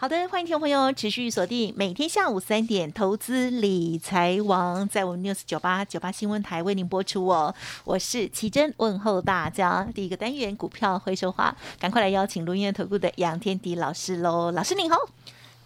好的，欢迎听众朋友持续锁定每天下午三点投资理财王，在我们 news 九八九八新闻台为您播出哦。我是奇珍，问候大家。第一个单元股票会说话，赶快来邀请录音投顾的杨天迪老师喽。老师您好，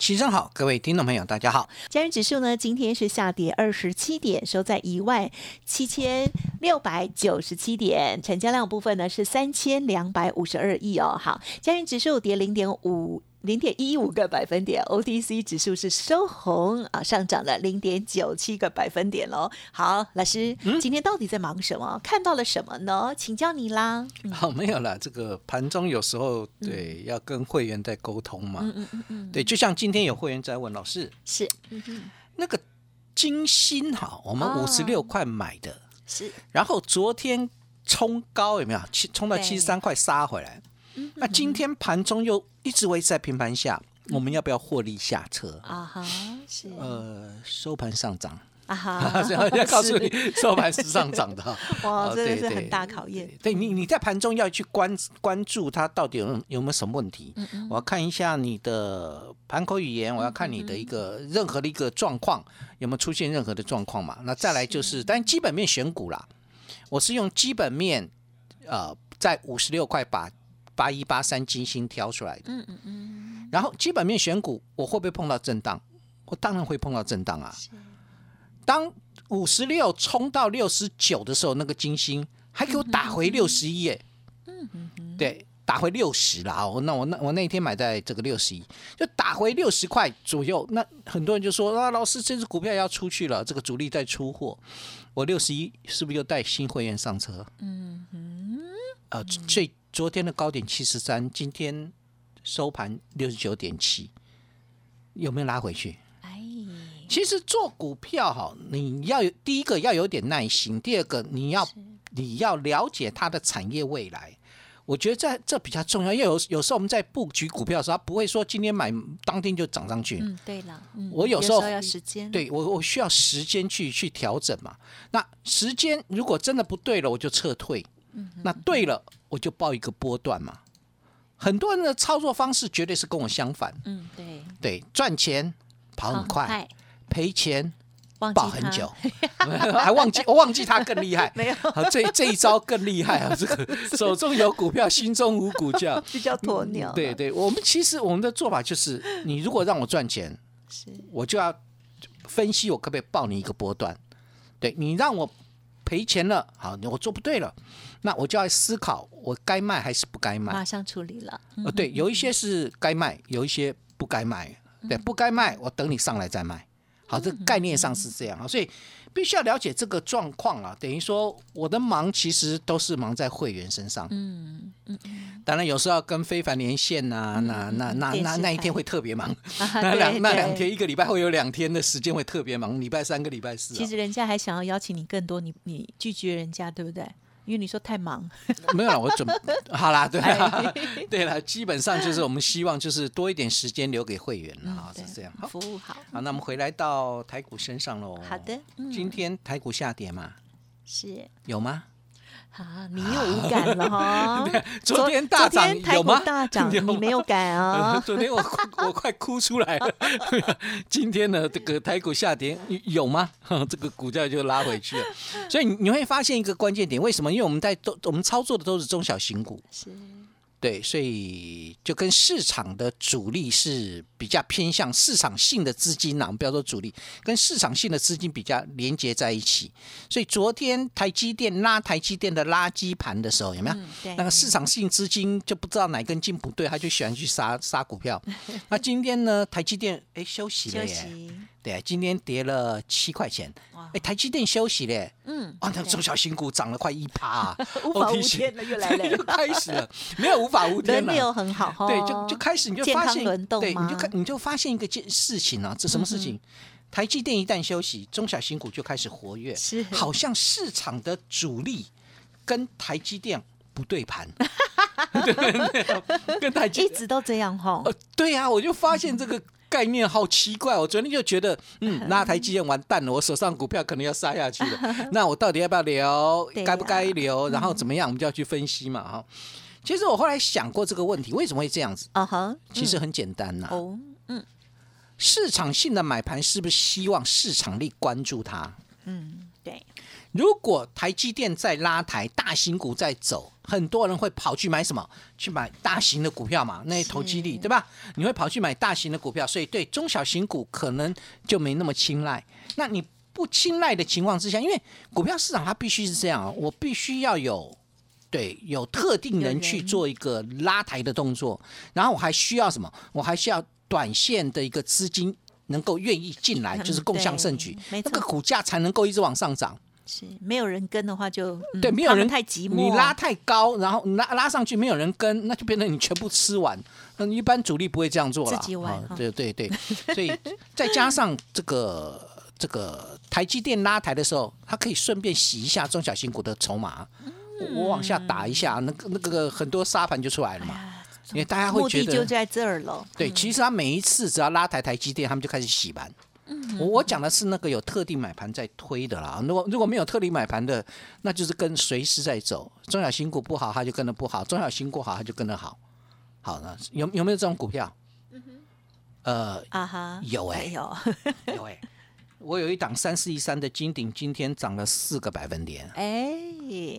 齐生好，各位听众朋友大家好。加元指数呢，今天是下跌二十七点，收在一万七千六百九十七点，成交量部分呢是三千两百五十二亿哦。好，加元指数跌零点五。零点一五个百分点，OTC 指数是收红啊，上涨了零点九七个百分点喽。好，老师，今天到底在忙什么？看到了什么呢？请教你啦。好，没有啦。这个盘中有时候对要跟会员在沟通嘛。嗯嗯嗯嗯。对，就像今天有会员在问老师，是那个金星哈，我们五十六块买的，是，然后昨天冲高有没有？七冲到七十三块杀回来。那今天盘中又一直维持在平盘下，我们要不要获利下车？啊哈，是呃收盘上涨啊哈，要告诉你收盘是上涨的。哇，真的是很大考验。对你，你在盘中要去关关注它到底有有没有什么问题？我要看一下你的盘口语言，我要看你的一个任何的一个状况有没有出现任何的状况嘛？那再来就是，但基本面选股啦，我是用基本面呃在五十六块把。八一八三金星挑出来的，嗯嗯嗯，然后基本面选股，我会不会碰到震荡？我当然会碰到震荡啊。当五十六冲到六十九的时候，那个金星还给我打回六十一，耶。嗯嗯对，打回六十了。我那我那我那天买在这个六十一，就打回六十块左右。那很多人就说啊，老师这只股票要出去了，这个主力在出货。我六十一是不是又带新会员上车？嗯嗯，呃，最。昨天的高点七十三，今天收盘六十九点七，有没有拉回去？哎，其实做股票哈，你要有第一个要有点耐心，第二个你要你要了解它的产业未来。我觉得这这比较重要，因为有有时候我们在布局股票的时候，不会说今天买当天就涨上去。嗯，对了，我有时候要时间，对我我需要时间去去调整嘛。那时间如果真的不对了，我就撤退。那对了。我就报一个波段嘛，很多人的操作方式绝对是跟我相反。嗯，对，对，赚钱跑很快，赔钱抱很久，还忘记我忘记他更厉害。没有，这这一招更厉害啊！这个手中有股票，心中无股价，比较鸵鸟。对对，我们其实我们的做法就是，你如果让我赚钱，是我就要分析我可不可以报你一个波段。对你让我。赔钱了，好，我做不对了，那我就要思考，我该卖还是不该卖？马上处理了。呃，对，有一些是该卖，有一些不该卖。对，不该卖，我等你上来再卖。好，这概念上是这样啊，所以。必须要了解这个状况啊，等于说我的忙其实都是忙在会员身上。嗯嗯当然有时候要跟非凡连线呐，那那那那那一天会特别忙。那两那两天一个礼拜会有两天的时间会特别忙，礼拜三跟礼拜四。其实人家还想要邀请你更多，你你拒绝人家，对不对？因为你说太忙，没有了，我准 好啦，对了，对了，基本上就是我们希望就是多一点时间留给会员啊，是这样，服务好。好，那我们回来到台股身上喽。好的，今天台股下跌嘛？是有吗？啊，你又无感了哈？昨天大涨有吗？大涨 你没有感啊？昨天我我快哭出来了。今天呢，这个台股下跌有吗？这个股价就拉回去了。所以你会发现一个关键点，为什么？因为我们在都我们操作的都是中小型股。是。对，所以就跟市场的主力是比较偏向市场性的资金呐、我们不要说主力，跟市场性的资金比较连接在一起。所以昨天台积电拉台积电的垃圾盘的时候，有没有？嗯，那个市场性资金就不知道哪根筋不对，他就喜欢去杀杀股票。那今天呢，台积电哎休息了休耶，息，对，今天跌了七块钱。哇。哎，台积电休息嘞，嗯，啊，那对。中小新股涨了快一趴、啊，无法无天了，又来了，又，开始了，没有无法无天了。轮流很好哈，对，就就开始你就发现，对，你就看你就发现一个件事情啊，这什么事情？台积电一旦休息，中小新股就开始活跃，是。好像市场的主力跟台积电不对盘，对对对，跟台积一直都这样哈，呃，对呀、我就发现这个概念好奇怪。我昨天就觉得，嗯，那台积电完蛋了，我手上股票可能要杀下去了。那我到底要不要留该不该留？然后怎么样？我们就要去分析嘛，哈。其实我后来想过这个问题，为什么会这样子？啊哈，其实很简单呐、哦，嗯市场性的买盘是不是希望市场力关注它？嗯，对，如果台积电在拉抬，大型股在走，很多人会跑去买什么？去买大型的股票嘛，那些投机力，对吧？你会跑去买大型的股票，所以对中小型股可能就没那么青睐。那你不青睐的情况之下，因为股票市场它必须是这样啊，我必须要有。对，有特定人去做一个拉抬的动作，然后我还需要什么？我还需要短线的一个资金能够愿意进来，就是共享盛举那个股价才能够一直往上涨。是没有人跟的话就，嗯对，没有人太寂寞，你拉太高，然后拉拉上去，没有人跟，那就变成你全部吃完。那一般主力不会这样做了，自己玩对对对，所以再加上这个这个台积电拉抬的时候，它可以顺便洗一下中小型股的筹码。我我往下打一下，那个那个很多沙盘就出来了嘛。啊因为大家会目觉得，的就在这儿了，对，其实他每一次只要拉抬台积电，他们就开始洗盘。嗯我我讲的是那个有特定买盘在推的啦。如果如果没有特定买盘的，那就是跟随时在走。中小型股不好，它就跟着不好；中小型股好，它就跟着好。好的，有有没有这种股票？呃，啊哈，有哎 有，有哎、我有一档三四一三的金鼎，今天涨了四个百分点，哎，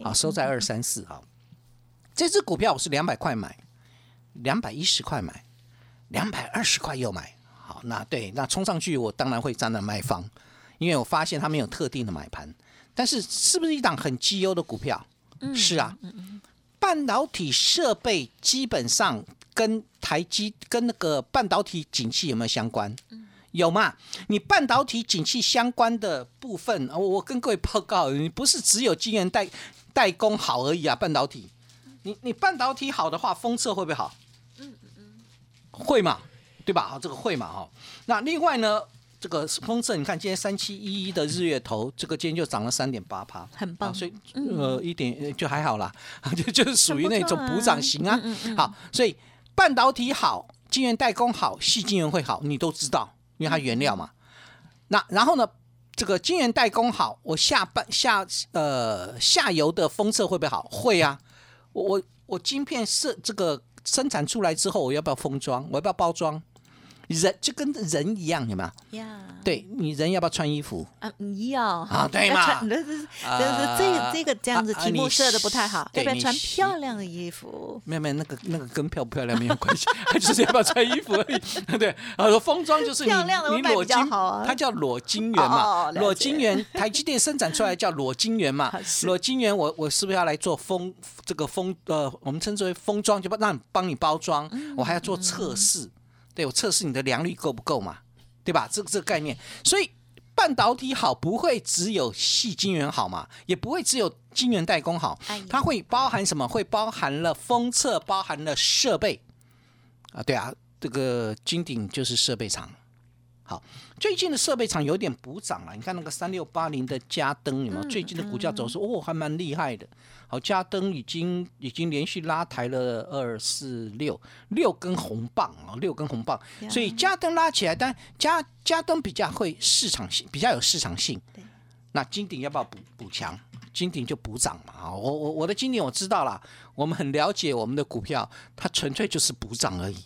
啊，收在二三四啊。这只股票我是两百块买，两百一十块买，两百二十块又买。好，那对，那冲上去我当然会站在卖方，因为我发现它没有特定的买盘。但是是不是一档很绩优的股票？是啊，半导体设备基本上跟台积跟那个半导体景气有没有相关？有嘛？你半导体景气相关的部分，我我跟各位报告，你不是只有晶圆代代工好而已啊，半导体，你你半导体好的话，封测会不会好？会嘛，对吧？好，这个会嘛，哈。那另外呢，这个封测，你看今天三七一一的日月头，这个今天就涨了三点八趴，很棒啊所以呃一点呃就还好啦，就就是属于那种补涨型啊。好，所以半导体好，晶圆代工好，细晶圆会好，你都知道，因为它原料嘛。那然后呢，这个晶圆代工好，我下半下呃下游的封测会不会好？会啊，我我我晶片设这个生产出来之后，我要不要封装？我要不要包装？人就跟人一样，有没有？呀，对你人要不要穿衣服？啊，你要。啊对要嘛穿这这啊这这这个这样子题目设的不太好，要不要穿漂亮的衣服？没有没有，那个那个跟漂不漂亮没有关系，它就是要不要穿衣服而已。对，啊，封装就是你漂亮的我你裸买比较晶好啊，它叫裸晶圆嘛。哦，裸晶圆，台积电生产出来叫裸晶圆嘛，裸晶圆我我是不是要来做封这个封呃，我们称之为封装，就帮让帮你包装，嗯我还要做测试，对我测试你的良率够不够嘛，对吧？这个这个概念，所以。半导体好不会只有细晶圆好嘛，也不会只有晶圆代工好它会包含什么？会包含了封测，包含了设备啊，对啊，这个金鼎就是设备厂。好，最近的设备厂有点补涨了。你看那个三六八零的嘉登有没有？最近的股价走势哦，还蛮厉害的。好，嘉登已经已经连续拉抬了二四六六根红棒啊，六根红棒。所以嘉登拉起来，但嘉嘉登比较会市场性，比较有市场性对。那金鼎要不要补补强？金鼎就补涨嘛啊！我我我的金鼎我知道了，我们很了解我们的股票，它纯粹就是补涨而已。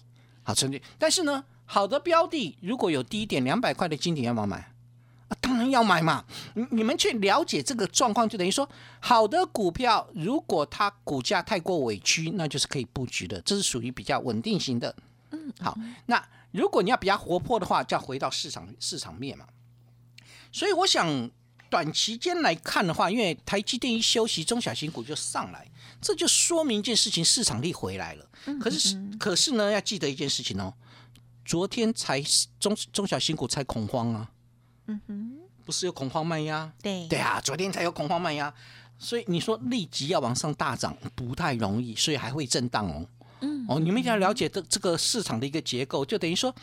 好，纯粹。但是呢，好的标的如果有低一点两百块的金顶要不要买？啊，当然然要买嘛。你你们去了解这个状况，就等于说，好的股票如果它股价太过委屈，那就是可以布局的，这是属于比较稳定型的。嗯，好，那如果你要比较活泼的话，就要回到市场市场面嘛。所以我想。短期间来看的话，因为台积电一休息，中小型股就上来，这就说明一件事情，市场力回来了。可是，可是呢，要记得一件事情哦，昨天才中中小新股才恐慌啊，嗯哼，不是有恐慌卖压？对对啊，昨天才有恐慌卖压，所以你说立即要往上大涨不太容易，所以还会震荡哦。嗯，哦，你们要了解这这个市场的一个结构，就等于说。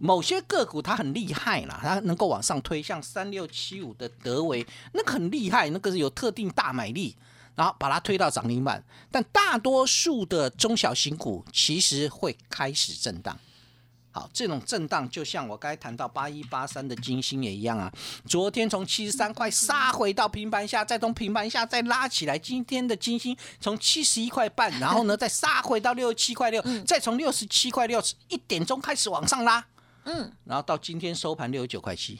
某些个股它很厉害啦，它能够往上推，像三六七五的德维，那个很厉害，那个是有特定大买力，然后把它推到涨停板。但大多数的中小型股其实会开始震荡。好，这种震荡就像我刚才谈到八一八三的金星也一样啊，昨天从七十三块杀回到平盘下，再从平盘下再拉起来。今天的金星从七十一块半，然后呢再杀回到六十七块六，再从六十七块六一点钟开始往上拉。嗯，然后到今天收盘六十九块七，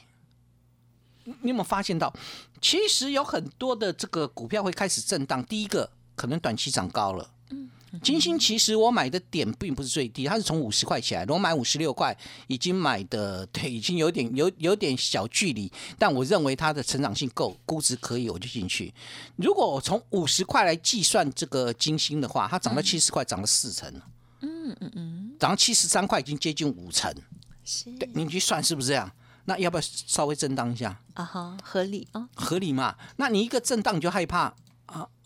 你有没有发现到，其实有很多的这个股票会开始震荡。第一个可能短期涨高了，嗯，金星其实我买的点并不是最低，它是从五十块起来，我买五十六块，已经买的对，已经有点有有点小距离，但我认为它的成长性够，估值可以，我就进去。如果我从五十块来计算这个金星的话，它涨到七十块，涨了四成，嗯嗯嗯，涨到七十三块，已经接近五成。对，你去算是不是这样？那要不要稍微震荡一下？啊哈，合理啊，合理嘛。那你一个震荡你就害怕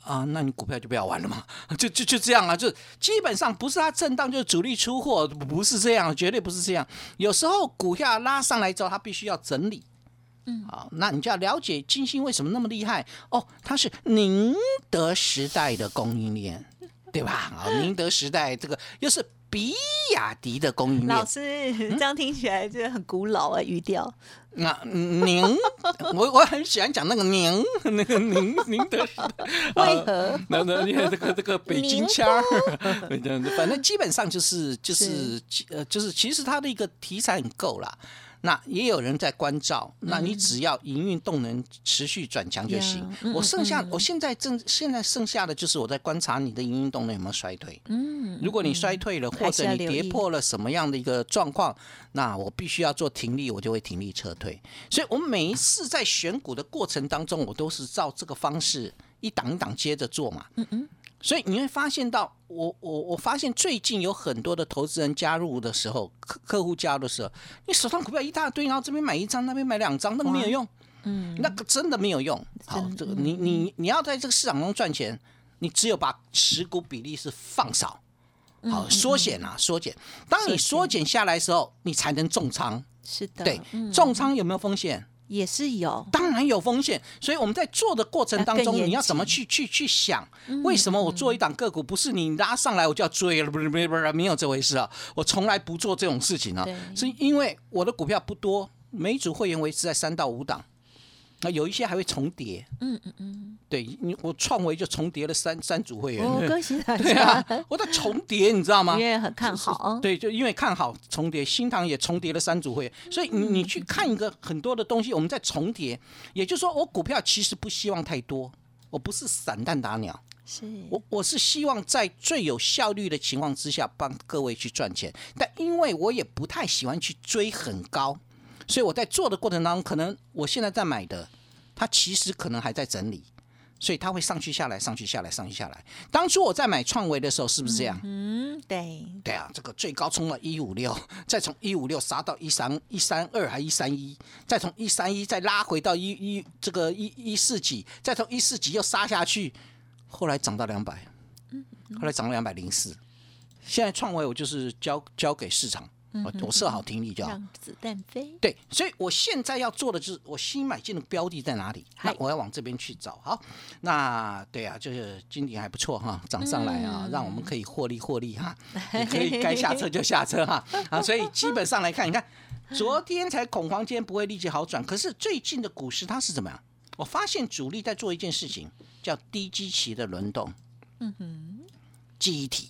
啊啊，那你股票就不要玩了嘛。就就就这样啊，就基本上不是它震荡就是主力出货，不是这样，绝对不是这样。有时候股票拉上来之后，它必须要整理。嗯，好，那你就要了解金星为什么那么厉害哦，它是宁德时代的供应链，对吧？啊，宁德时代这个又是。比亚迪的供应链，老师这样听起来就很古老啊，语调。那宁，我我很喜欢讲那个宁，那个宁宁德时代，为何？那那这个这个北京腔儿，反正基本上就是就是呃就是其实它的一个题材很够了。那也有人在关照，那你只要营运动能持续转强就行。我剩下，我现在正现在剩下的就是我在观察你的营运动能有没有衰退。嗯，如果你衰退了，或者你跌破了什么样的一个状况，那我必须要做停利，我就会停利撤退。所以，我每一次在选股的过程当中，我都是照这个方式一档一档接着做嘛。嗯嗯。所以你会发现到，我我我发现最近有很多的投资人加入的时候，客客户加入的时候，你手上股票一大堆，然后这边买一张，那边买两张，那个没有用，嗯，那个真的没有用。好，这个你你你要在这个市场中赚钱，你只有把持股比例是放少，好缩减啊缩减。当你缩减下来的时候，你才能重仓。是的，对，重仓有没有风险？也是有，当然有风险，所以我们在做的过程当中，你要怎么去去去想？为什么我做一档个股，不是你拉上来我就要追了？不是不是不是，没有这回事啊！我从来不做这种事情啊，是因为我的股票不多，每组会员维持在三到五档。那有一些还会重叠，嗯嗯嗯，对你我创维就重叠了三三组会员，哦，恭喜大家！对啊，我在重叠，你知道吗？因为很看好，对，就因为看好重叠，新塘也重叠了三组会员，所以你你去看一个很多的东西，我们在重叠，也就是说，我股票其实不希望太多，我不是散弹打鸟，是我我是希望在最有效率的情况之下帮各位去赚钱，但因为我也不太喜欢去追很高。所以我在做的过程当中，可能我现在在买的，它其实可能还在整理，所以它会上去下来，上去下来，上去下来。当初我在买创维的时候，是不是这样？嗯，对，对啊，这个最高冲了一五六，再从一五六杀到一三一三二还一三一，再从一三一再拉回到一一这个一一四几，再从一四几又杀下去，后来涨到两百，后来涨了两百零四。现在创维我就是交交给市场。我我设好听力就好，让子弹飞。对，所以我现在要做的就是，我新买进的标的在哪里？那我要往这边去找。好，那对啊，就是今年还不错哈，涨上来啊，让我们可以获利获利哈，可以该下车就下车哈。啊，所以基本上来看，你看昨天才恐慌，今天不会立即好转。可是最近的股市它是怎么样？我发现主力在做一件事情，叫低基期的轮动。嗯哼，记忆体。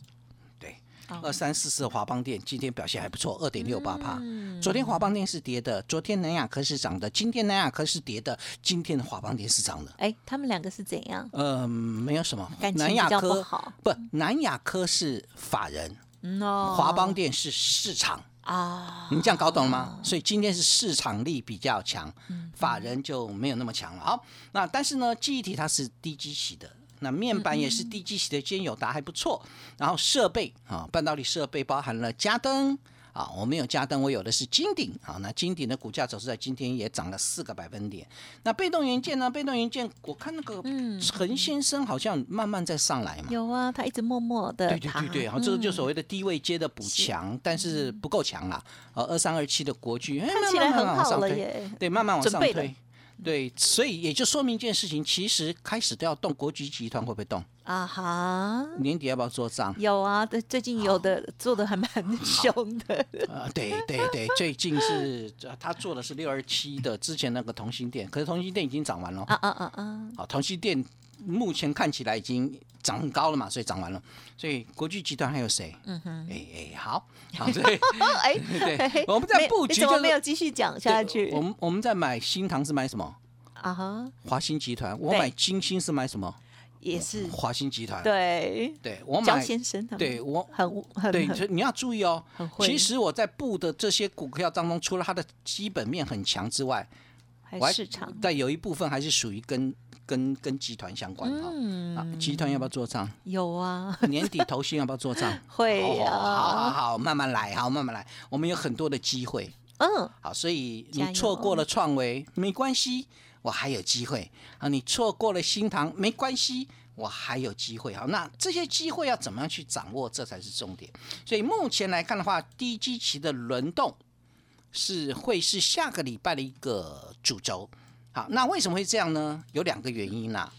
二三四四的华邦电今天表现还不错，二点六八帕。嗯昨天华邦电是跌的，昨天南亚科是涨的，今天南亚科是跌的，今天的华邦电是涨的。哎，他们两个是怎样？呃，没有什么南亚科好不，南亚科是法人，华邦电是市场。啊，你这样搞懂了吗？所以今天是市场力比较强，法人就没有那么强了。好，那但是呢，记忆体它是低基期的，那面板也是低基期的，今天友达还不错。然后设备啊，半导体设备包含了嘉登。啊，我没有嘉登，我有的是金鼎啊。那金鼎的股价走势在今天也涨了四个百分点。那被动元件呢？被动元件，我看那个陈先生好像慢慢在上来嘛。有啊，他一直默默的对对对对，然后这个就所谓的低位接的补强，但是不够强啦。呃，二三二七的国巨，哎看起来慢慢很好了耶。对，慢慢往上推。对，所以也就说明一件事情，其实开始都要动，国际集团会不会动？啊哈，年底要不要做账？有啊，对，最近有的做的还蛮凶的，呃，对对对，最近是呃他做的是六二七的之前那个同心店，可是同心店已经涨完了。啊啊啊啊，好，同心店目前看起来已经涨很高了嘛，所以涨完了。所以国巨集团还有谁？嗯哼，哎哎，好，好，所以哎，对，我们在布局就是怎么没有继续讲下去我们我们在买新塘是买什么？啊哈？华兴集团。我买金星是买什么？也是华兴集团。对，对，我焦买。先生对我很很对，所以你要注意哦其实我在布的这些股票当中，除了它的基本面很强之外，还市场但有一部分还是属于跟跟跟集团相关哈。嗯啊，集团要不要做账？有啊，年底投信要不要做账？会哦好好啊，好，慢慢来，好，慢慢来。我们有很多的机会，嗯，好，所以你错过了创维没关系，我还有机会啊。你错过了新塘没关系，我还有机会。好，那这些机会要怎么样去掌握，这才是重点。所以目前来看的话，低基期的轮动是会是下个礼拜的一个主轴。好，那为什么会这样呢？有两个原因啦、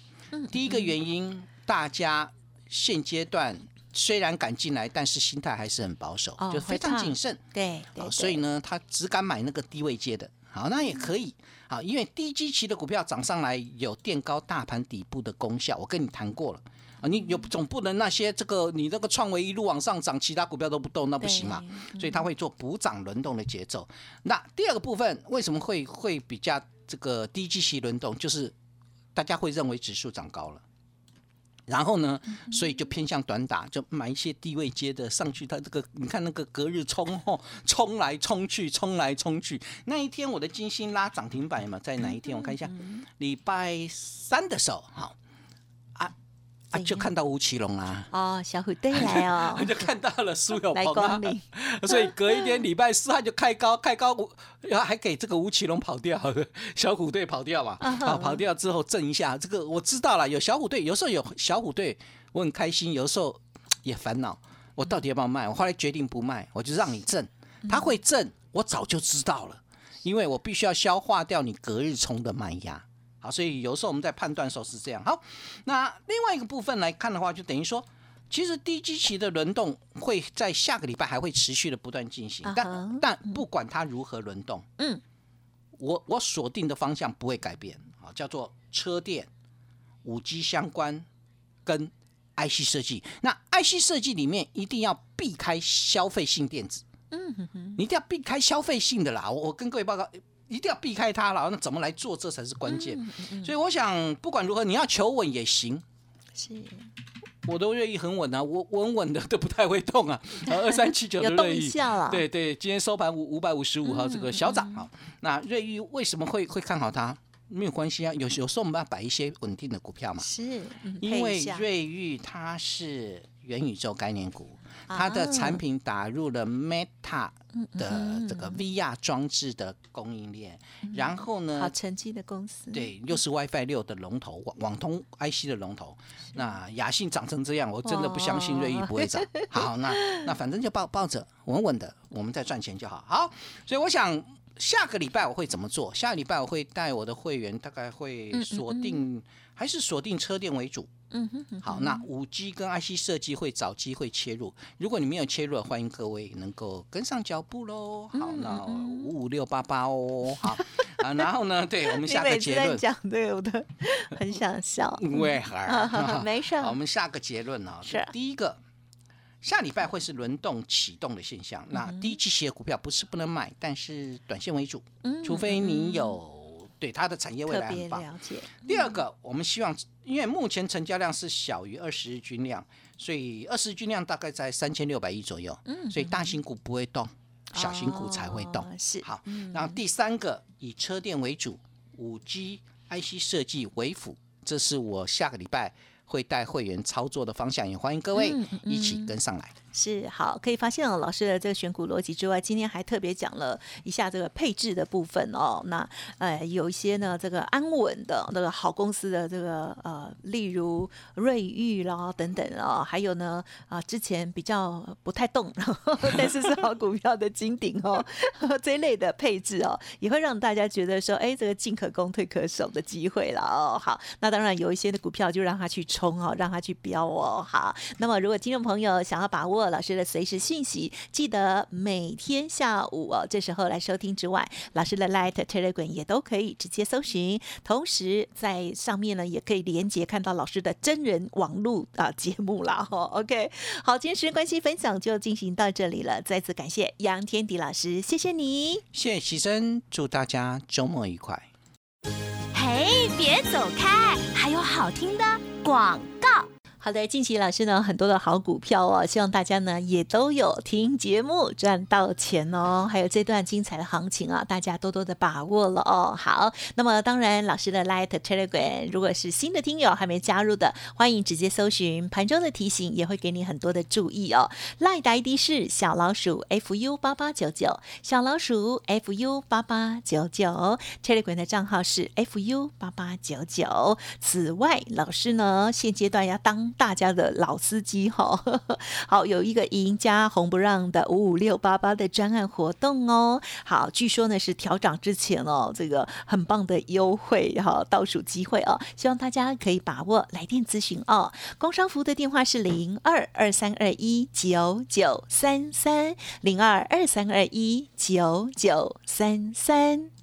第一个原因，大家现阶段虽然敢进来，但是心态还是很保守，哦就非常谨慎。对所以呢，他只敢买那个低位接的。好，那也可以。好，因为低基期的股票涨上来有垫高大盘底部的功效，我跟你谈过了。啊，你有总不能那些这个你那个创维一路往上涨，其他股票都不动，那不行嘛。所以它会做补涨轮动的节奏。那第二个部分为什么会会比较这个低基期轮动？就是大家会认为指数涨高了。然后呢，所以就偏向短打，就买一些低位接的上去。它这个你看那个隔日冲哦，冲来冲去，冲来冲去。那一天我的金星拉涨停板嘛，在哪一天？我看一下，礼拜三的时候，好啊啊，就看到吴奇隆啦。哦，小虎队来哦，就看到了苏有来朋啊，所以隔一天礼拜四他就开高，开高吴，然后还给这个吴奇隆跑掉，小虎队跑掉嘛，啊，跑掉之后震一下，这个我知道了，有小虎队，有时候有小虎队，我很开心，有时候 也烦恼，我到底要不要卖？我后来决定不卖，我就让你震，他会震，我早就知道了，因为我必须要消化掉你隔日冲的卖压。好，所以有时候我们在判断的时候是这样。好，那另外一个部分来看的话，就等于说，其实低基期的轮动会在下个礼拜还会持续的不断进行，但但不管它如何轮动，嗯，我我锁定的方向不会改变，啊，叫做车电、五 G 相关跟 IC 设计。那 IC 设计里面一定要避开消费性电子，嗯哼哼，你一定要避开消费性的啦。我我跟各位报告。一定要避开它了，那怎么来做，这才是关键。所以我想，不管如何，你要求稳也行，是我都瑞意很稳啊，我稳稳的都不太会动啊。二三七九的有动一下了，对对，今天收盘五五百五十五号这个小涨嗯啊。那瑞玉为什么会会看好它？没有关系啊，有有时候我们要摆一些稳定的股票嘛。是，嗯。因为瑞昱它是元宇宙概念股，它的啊产品打入了 Meta 嗯的这个 VR 装置的供应链，然后呢好，成绩的公司，对，又是 WiFi 六的龙头，网网通 IC 的龙头。那雅信长成这样，我真的不相信瑞昱不会涨。好，那那反正就抱抱着，稳稳的，我们再赚钱就好。好，所以我想下个礼拜我会怎么做？下个礼拜我会带我的会员，大概会锁定，还是锁定车店为主。嗯哼哼，好，那五 G 跟 IC 设计会找机会切入。如果你没有切入，欢迎各位能够跟上脚步喽。好，嗯那五五六八八哦。好啊，然后呢，对我们下个结论。在讲，对我都很想笑，为何？没事好，我们下个结论啊，是第一个，下礼拜会是轮动启动的现象。那低基期的股票不是不能买，但是短线为主，除非你有对它的产业未来很棒。了解。第二个，我们希望，因为目前成交量是小于二十日均量，所以二十日均量大概在三千六百亿左右，所以大型股不会动，小型股才会动。是好，然后第三个以车电为主，五 G IC 设计为辅，这是我下个礼拜。会带会员操作的方向，也欢迎各位一起跟上来。是好，可以发现哦，老师的这个选股逻辑之外，今天还特别讲了一下这个配置的部分哦。那呃，有一些呢，这个安稳的那个好公司的这个呃，例如瑞昱啦等等哦，还有呢啊，之前比较不太动，但是是好股票的金顶哦，这一类的配置哦，也会让大家觉得说，哎，这个进可攻退可守的机会了哦。好，那当然有一些的股票就让它去冲哦，让它去飙哦。好，那么如果听众朋友想要把握。老师的随时讯息，记得每天下午哦，这时候来收听之外，老师的 Light Telegram 也都可以直接搜寻，同时在上面呢也可以连接看到老师的真人网络啊 节目啦。哈。OK，好，今天时间关系，分享就进行到这里了，再次感谢杨天迪老师，谢谢你，谢谢喜生，祝大家周末愉快。嘿，别走开，还有好听的广告。好的，近期老师呢很多的好股票哦，希望大家呢也都有听节目赚到钱哦。还有这段精彩的行情啊，大家多多的把握了哦。好，那么当然老师的 Light Telegram，如果是新的听友还没加入的，欢迎直接搜寻盘中的提醒，也会给你很多的注意哦。Light ID 是小老鼠 fu 八八九九，小老鼠 fu 八八九九，Telegram 的账号是 fu 八八九九。此外，老师呢现阶段要当大家的老司机哈，好有一个赢家红不让的五五六八八的专案活动哦。好，据说呢是调涨之前哦，这个很棒的优惠哈，倒数机会哦，希望大家可以把握来电咨询哦。工商服务的电话是零二二三二一九九三三零二二三二一九九三三。